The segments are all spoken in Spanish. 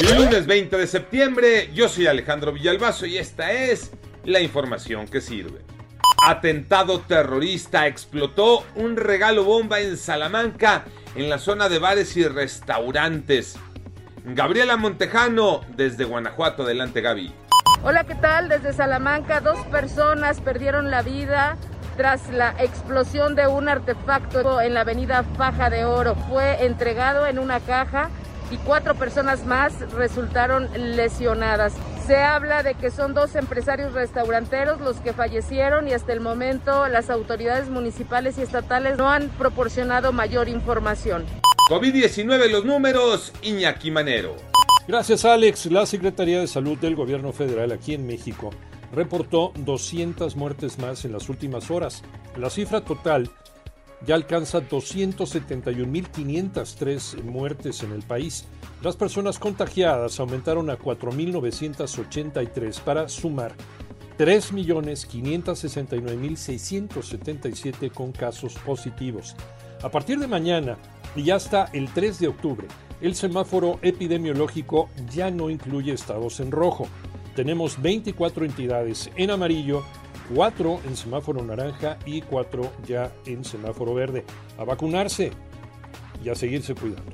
Lunes 20 de septiembre, yo soy Alejandro Villalbazo y esta es la información que sirve. Atentado terrorista explotó un regalo bomba en Salamanca, en la zona de bares y restaurantes. Gabriela Montejano, desde Guanajuato. Adelante, Gaby. Hola, ¿qué tal? Desde Salamanca, dos personas perdieron la vida tras la explosión de un artefacto en la avenida Faja de Oro. Fue entregado en una caja y cuatro personas más resultaron lesionadas. Se habla de que son dos empresarios restauranteros los que fallecieron y hasta el momento las autoridades municipales y estatales no han proporcionado mayor información. COVID-19 los números, Iñaki Manero. Gracias Alex. La Secretaría de Salud del Gobierno Federal aquí en México reportó 200 muertes más en las últimas horas. La cifra total ya alcanza 271.503 muertes en el país. Las personas contagiadas aumentaron a 4.983 para sumar 3.569.677 con casos positivos. A partir de mañana y hasta el 3 de octubre, el semáforo epidemiológico ya no incluye estados en rojo. Tenemos 24 entidades en amarillo 4 en semáforo naranja y 4 ya en semáforo verde. A vacunarse y a seguirse cuidando.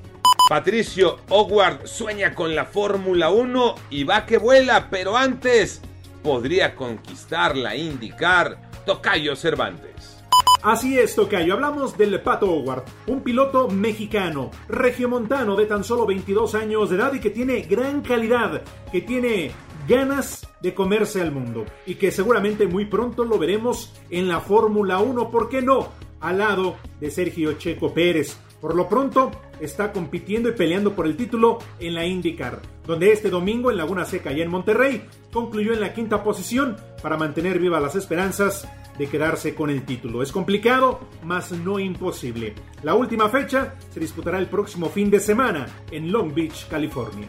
Patricio Howard sueña con la Fórmula 1 y va que vuela, pero antes podría conquistarla, indicar Tocayo Cervantes. Así es, Tocayo. Hablamos del Pato Howard, un piloto mexicano, regiomontano de tan solo 22 años de edad y que tiene gran calidad, que tiene ganas de comerse al mundo y que seguramente muy pronto lo veremos en la Fórmula 1, ¿por qué no? Al lado de Sergio Checo Pérez. Por lo pronto está compitiendo y peleando por el título en la IndyCar, donde este domingo en Laguna Seca y en Monterrey concluyó en la quinta posición para mantener vivas las esperanzas de quedarse con el título. Es complicado, mas no imposible. La última fecha se disputará el próximo fin de semana en Long Beach, California.